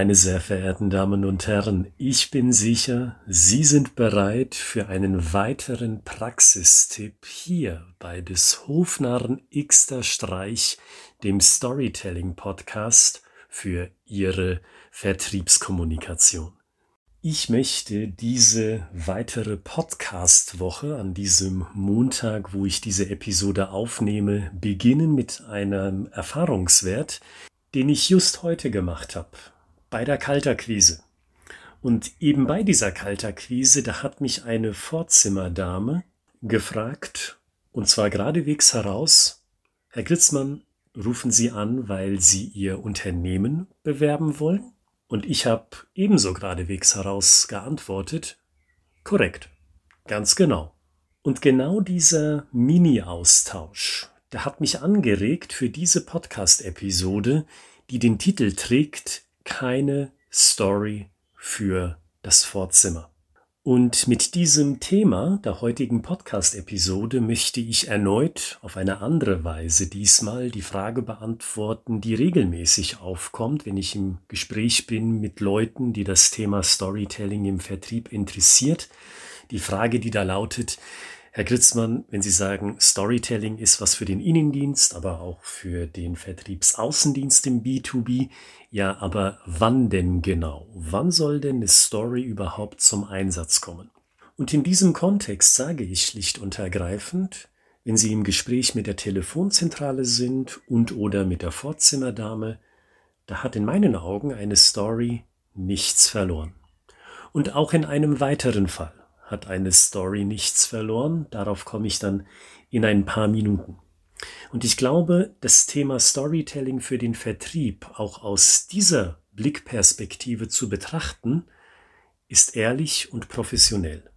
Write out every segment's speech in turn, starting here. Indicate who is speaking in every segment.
Speaker 1: Meine sehr verehrten Damen und Herren, ich bin sicher, Sie sind bereit für einen weiteren Praxistipp hier bei des Hofnarren Xter Streich, dem Storytelling Podcast für Ihre Vertriebskommunikation. Ich möchte diese weitere Podcast-Woche an diesem Montag, wo ich diese Episode aufnehme, beginnen mit einem Erfahrungswert, den ich just heute gemacht habe bei der Kalterquise. Und eben bei dieser Kalterquise, da hat mich eine Vorzimmerdame gefragt, und zwar geradewegs heraus, Herr Gritzmann, rufen Sie an, weil Sie Ihr Unternehmen bewerben wollen? Und ich habe ebenso geradewegs heraus geantwortet, korrekt, ganz genau. Und genau dieser Mini-Austausch, der hat mich angeregt für diese Podcast-Episode, die den Titel trägt keine Story für das Vorzimmer. Und mit diesem Thema der heutigen Podcast-Episode möchte ich erneut auf eine andere Weise diesmal die Frage beantworten, die regelmäßig aufkommt, wenn ich im Gespräch bin mit Leuten, die das Thema Storytelling im Vertrieb interessiert. Die Frage, die da lautet, Herr Gritzmann, wenn Sie sagen, Storytelling ist was für den Innendienst, aber auch für den Vertriebsaußendienst im B2B, ja, aber wann denn genau? Wann soll denn eine Story überhaupt zum Einsatz kommen? Und in diesem Kontext sage ich schlicht und ergreifend, wenn Sie im Gespräch mit der Telefonzentrale sind und oder mit der Vorzimmerdame, da hat in meinen Augen eine Story nichts verloren. Und auch in einem weiteren Fall hat eine Story nichts verloren. Darauf komme ich dann in ein paar Minuten. Und ich glaube, das Thema Storytelling für den Vertrieb auch aus dieser Blickperspektive zu betrachten, ist ehrlich und professionell.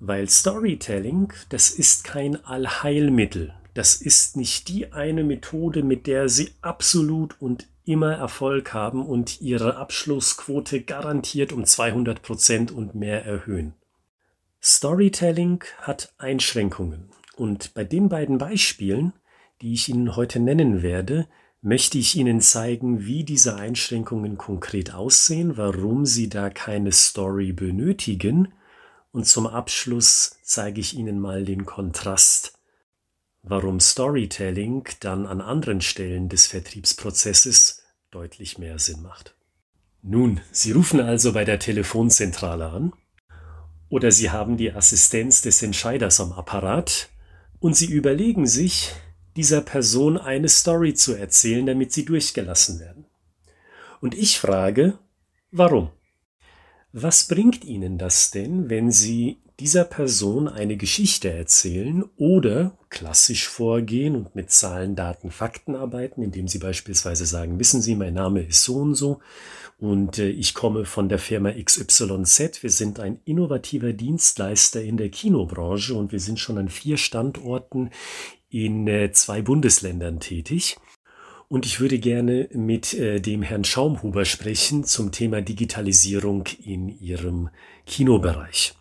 Speaker 1: Weil Storytelling, das ist kein Allheilmittel. Das ist nicht die eine Methode, mit der Sie absolut und immer Erfolg haben und Ihre Abschlussquote garantiert um 200 Prozent und mehr erhöhen. Storytelling hat Einschränkungen. Und bei den beiden Beispielen, die ich Ihnen heute nennen werde, möchte ich Ihnen zeigen, wie diese Einschränkungen konkret aussehen, warum Sie da keine Story benötigen. Und zum Abschluss zeige ich Ihnen mal den Kontrast, warum Storytelling dann an anderen Stellen des Vertriebsprozesses deutlich mehr Sinn macht. Nun, Sie rufen also bei der Telefonzentrale an oder Sie haben die Assistenz des Entscheiders am Apparat und Sie überlegen sich, dieser Person eine Story zu erzählen, damit sie durchgelassen werden. Und ich frage, warum? Was bringt Ihnen das denn, wenn Sie dieser Person eine Geschichte erzählen oder klassisch vorgehen und mit Zahlen, Daten, Fakten arbeiten, indem Sie beispielsweise sagen, wissen Sie, mein Name ist so und so und äh, ich komme von der Firma XYZ. Wir sind ein innovativer Dienstleister in der Kinobranche und wir sind schon an vier Standorten in äh, zwei Bundesländern tätig. Und ich würde gerne mit äh, dem Herrn Schaumhuber sprechen zum Thema Digitalisierung in Ihrem Kinobereich.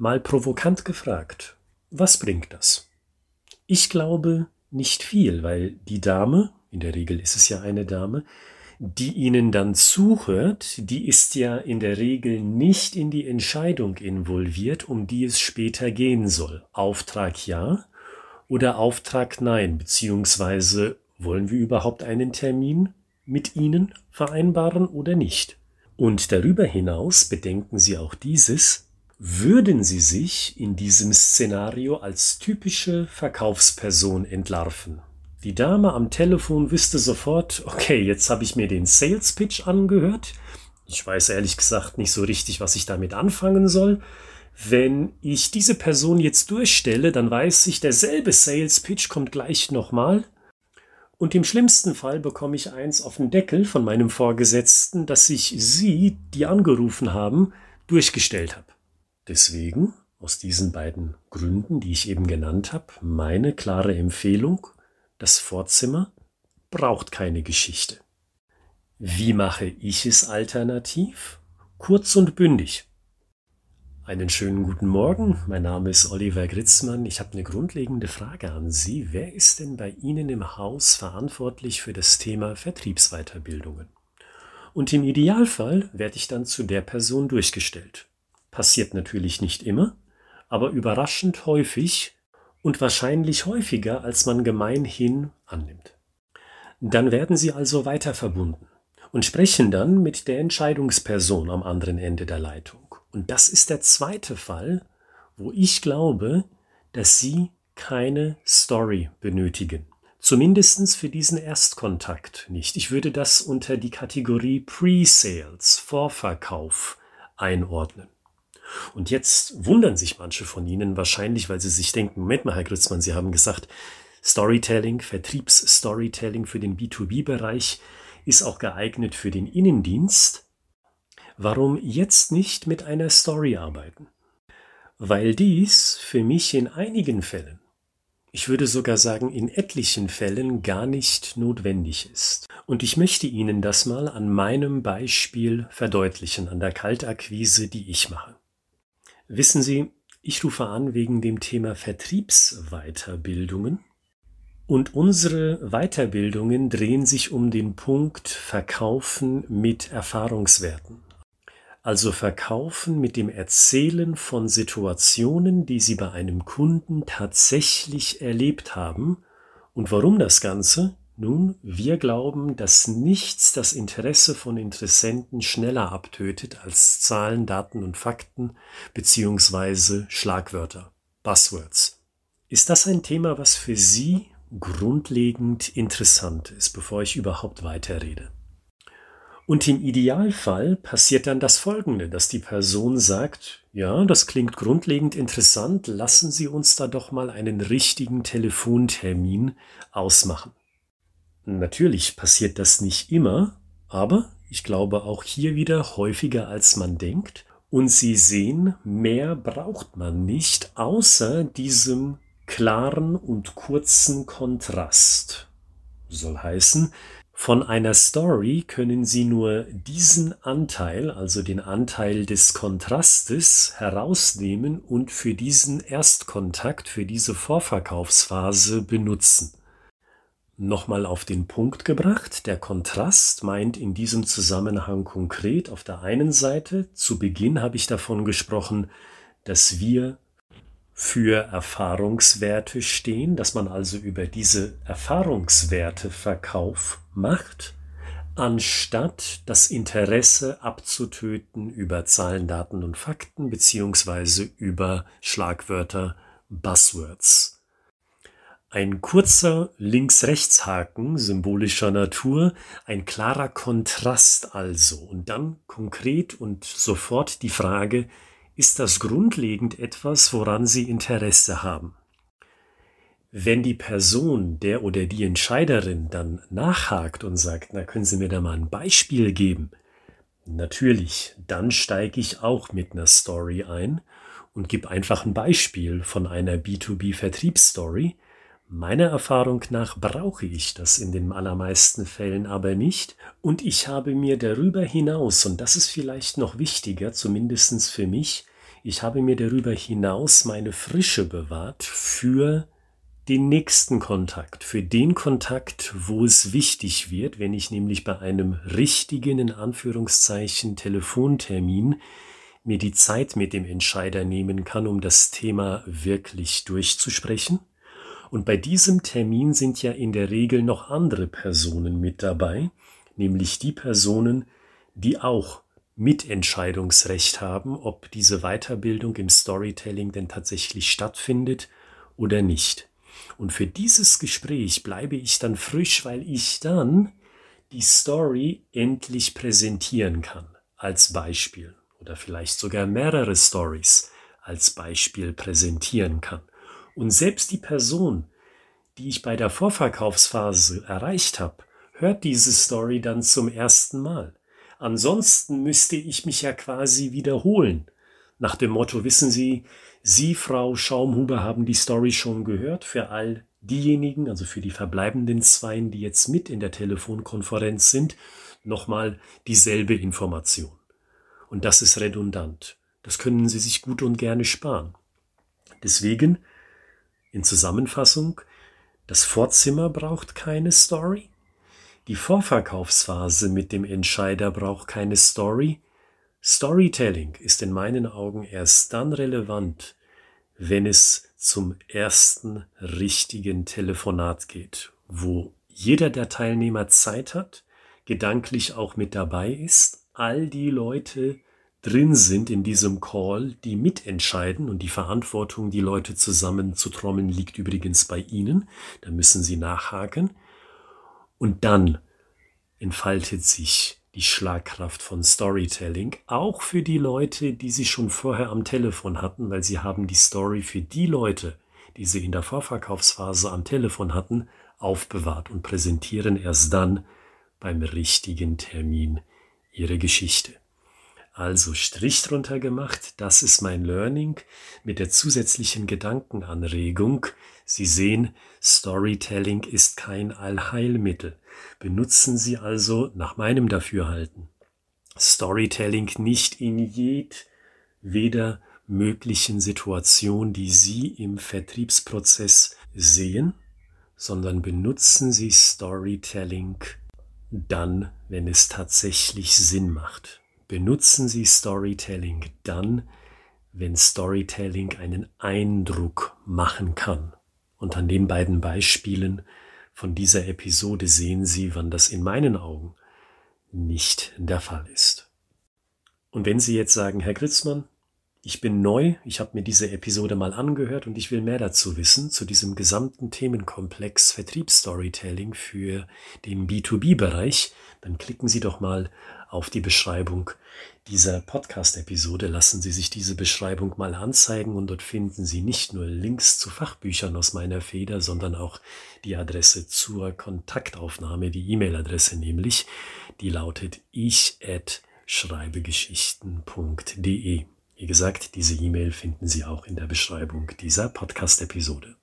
Speaker 1: Mal provokant gefragt, was bringt das? Ich glaube nicht viel, weil die Dame, in der Regel ist es ja eine Dame, die ihnen dann zuhört, die ist ja in der Regel nicht in die Entscheidung involviert, um die es später gehen soll. Auftrag ja oder Auftrag nein, beziehungsweise wollen wir überhaupt einen Termin mit Ihnen vereinbaren oder nicht? Und darüber hinaus bedenken Sie auch dieses, würden Sie sich in diesem Szenario als typische Verkaufsperson entlarven? Die Dame am Telefon wüsste sofort, okay, jetzt habe ich mir den Sales Pitch angehört. Ich weiß ehrlich gesagt nicht so richtig, was ich damit anfangen soll. Wenn ich diese Person jetzt durchstelle, dann weiß ich, derselbe Sales Pitch kommt gleich nochmal. Und im schlimmsten Fall bekomme ich eins auf den Deckel von meinem Vorgesetzten, dass ich Sie, die angerufen haben, durchgestellt habe. Deswegen, aus diesen beiden Gründen, die ich eben genannt habe, meine klare Empfehlung, das Vorzimmer braucht keine Geschichte. Wie mache ich es alternativ? Kurz und bündig. Einen schönen guten Morgen. Mein Name ist Oliver Gritzmann. Ich habe eine grundlegende Frage an Sie. Wer ist denn bei Ihnen im Haus verantwortlich für das Thema Vertriebsweiterbildungen? Und im Idealfall werde ich dann zu der Person durchgestellt. Passiert natürlich nicht immer, aber überraschend häufig und wahrscheinlich häufiger, als man gemeinhin annimmt. Dann werden sie also weiter verbunden und sprechen dann mit der Entscheidungsperson am anderen Ende der Leitung. Und das ist der zweite Fall, wo ich glaube, dass Sie keine Story benötigen. Zumindestens für diesen Erstkontakt nicht. Ich würde das unter die Kategorie Pre-Sales, Vorverkauf einordnen. Und jetzt wundern sich manche von Ihnen wahrscheinlich, weil sie sich denken, Moment mal, Herr Grützmann, Sie haben gesagt, Storytelling, Vertriebsstorytelling für den B2B-Bereich ist auch geeignet für den Innendienst. Warum jetzt nicht mit einer Story arbeiten? Weil dies für mich in einigen Fällen, ich würde sogar sagen in etlichen Fällen gar nicht notwendig ist. Und ich möchte Ihnen das mal an meinem Beispiel verdeutlichen, an der Kaltakquise, die ich mache. Wissen Sie, ich rufe an wegen dem Thema Vertriebsweiterbildungen. Und unsere Weiterbildungen drehen sich um den Punkt Verkaufen mit Erfahrungswerten. Also Verkaufen mit dem Erzählen von Situationen, die Sie bei einem Kunden tatsächlich erlebt haben. Und warum das Ganze? Nun, wir glauben, dass nichts das Interesse von Interessenten schneller abtötet als Zahlen, Daten und Fakten beziehungsweise Schlagwörter, Buzzwords. Ist das ein Thema, was für Sie grundlegend interessant ist, bevor ich überhaupt weiterrede? Und im Idealfall passiert dann das Folgende, dass die Person sagt, ja, das klingt grundlegend interessant, lassen Sie uns da doch mal einen richtigen Telefontermin ausmachen. Natürlich passiert das nicht immer, aber ich glaube auch hier wieder häufiger als man denkt. Und Sie sehen, mehr braucht man nicht, außer diesem klaren und kurzen Kontrast. Soll heißen, von einer Story können Sie nur diesen Anteil, also den Anteil des Kontrastes, herausnehmen und für diesen Erstkontakt, für diese Vorverkaufsphase benutzen. Nochmal auf den Punkt gebracht, der Kontrast meint in diesem Zusammenhang konkret auf der einen Seite, zu Beginn habe ich davon gesprochen, dass wir für Erfahrungswerte stehen, dass man also über diese Erfahrungswerte Verkauf macht, anstatt das Interesse abzutöten über Zahlen, Daten und Fakten beziehungsweise über Schlagwörter Buzzwords. Ein kurzer Links-Rechts-Haken symbolischer Natur, ein klarer Kontrast also. Und dann konkret und sofort die Frage, ist das grundlegend etwas, woran Sie Interesse haben? Wenn die Person, der oder die Entscheiderin dann nachhakt und sagt, na können Sie mir da mal ein Beispiel geben? Natürlich, dann steige ich auch mit einer Story ein und gebe einfach ein Beispiel von einer B2B-Vertriebsstory, Meiner Erfahrung nach brauche ich das in den allermeisten Fällen aber nicht und ich habe mir darüber hinaus, und das ist vielleicht noch wichtiger, zumindest für mich, ich habe mir darüber hinaus meine Frische bewahrt für den nächsten Kontakt, für den Kontakt, wo es wichtig wird, wenn ich nämlich bei einem richtigen, in Anführungszeichen, Telefontermin mir die Zeit mit dem Entscheider nehmen kann, um das Thema wirklich durchzusprechen und bei diesem Termin sind ja in der Regel noch andere Personen mit dabei, nämlich die Personen, die auch Mitentscheidungsrecht haben, ob diese Weiterbildung im Storytelling denn tatsächlich stattfindet oder nicht. Und für dieses Gespräch bleibe ich dann frisch, weil ich dann die Story endlich präsentieren kann als Beispiel oder vielleicht sogar mehrere Stories als Beispiel präsentieren kann. Und selbst die Person, die ich bei der Vorverkaufsphase erreicht habe, hört diese Story dann zum ersten Mal. Ansonsten müsste ich mich ja quasi wiederholen. Nach dem Motto, wissen Sie, Sie, Frau Schaumhuber, haben die Story schon gehört für all diejenigen, also für die verbleibenden Zweien, die jetzt mit in der Telefonkonferenz sind, nochmal dieselbe Information. Und das ist redundant. Das können Sie sich gut und gerne sparen. Deswegen in Zusammenfassung, das Vorzimmer braucht keine Story. Die Vorverkaufsphase mit dem Entscheider braucht keine Story. Storytelling ist in meinen Augen erst dann relevant, wenn es zum ersten richtigen Telefonat geht, wo jeder der Teilnehmer Zeit hat, gedanklich auch mit dabei ist, all die Leute drin sind in diesem Call, die mitentscheiden und die Verantwortung, die Leute zusammen zu trommeln, liegt übrigens bei Ihnen. Da müssen Sie nachhaken. Und dann entfaltet sich die Schlagkraft von Storytelling, auch für die Leute, die Sie schon vorher am Telefon hatten, weil Sie haben die Story für die Leute, die Sie in der Vorverkaufsphase am Telefon hatten, aufbewahrt und präsentieren erst dann beim richtigen Termin Ihre Geschichte. Also Strich drunter gemacht, das ist mein Learning mit der zusätzlichen Gedankenanregung. Sie sehen, Storytelling ist kein Allheilmittel. Benutzen Sie also nach meinem Dafürhalten Storytelling nicht in jedweder möglichen Situation, die Sie im Vertriebsprozess sehen, sondern benutzen Sie Storytelling dann, wenn es tatsächlich Sinn macht. Benutzen Sie Storytelling dann, wenn Storytelling einen Eindruck machen kann. Und an den beiden Beispielen von dieser Episode sehen Sie, wann das in meinen Augen nicht der Fall ist. Und wenn Sie jetzt sagen, Herr Gritzmann, ich bin neu, ich habe mir diese Episode mal angehört und ich will mehr dazu wissen, zu diesem gesamten Themenkomplex Vertriebsstorytelling für den B2B-Bereich, dann klicken Sie doch mal auf die Beschreibung dieser Podcast-Episode. Lassen Sie sich diese Beschreibung mal anzeigen und dort finden Sie nicht nur Links zu Fachbüchern aus meiner Feder, sondern auch die Adresse zur Kontaktaufnahme, die E-Mail-Adresse nämlich, die lautet ich at schreibegeschichten.de. Wie gesagt, diese E-Mail finden Sie auch in der Beschreibung dieser Podcast-Episode.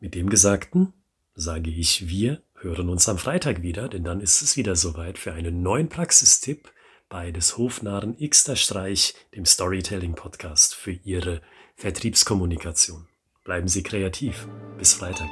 Speaker 1: Mit dem Gesagten sage ich, wir hören uns am Freitag wieder, denn dann ist es wieder soweit für einen neuen Praxistipp bei des Hofnarren Xter Streich, dem Storytelling Podcast für Ihre Vertriebskommunikation. Bleiben Sie kreativ. Bis Freitag.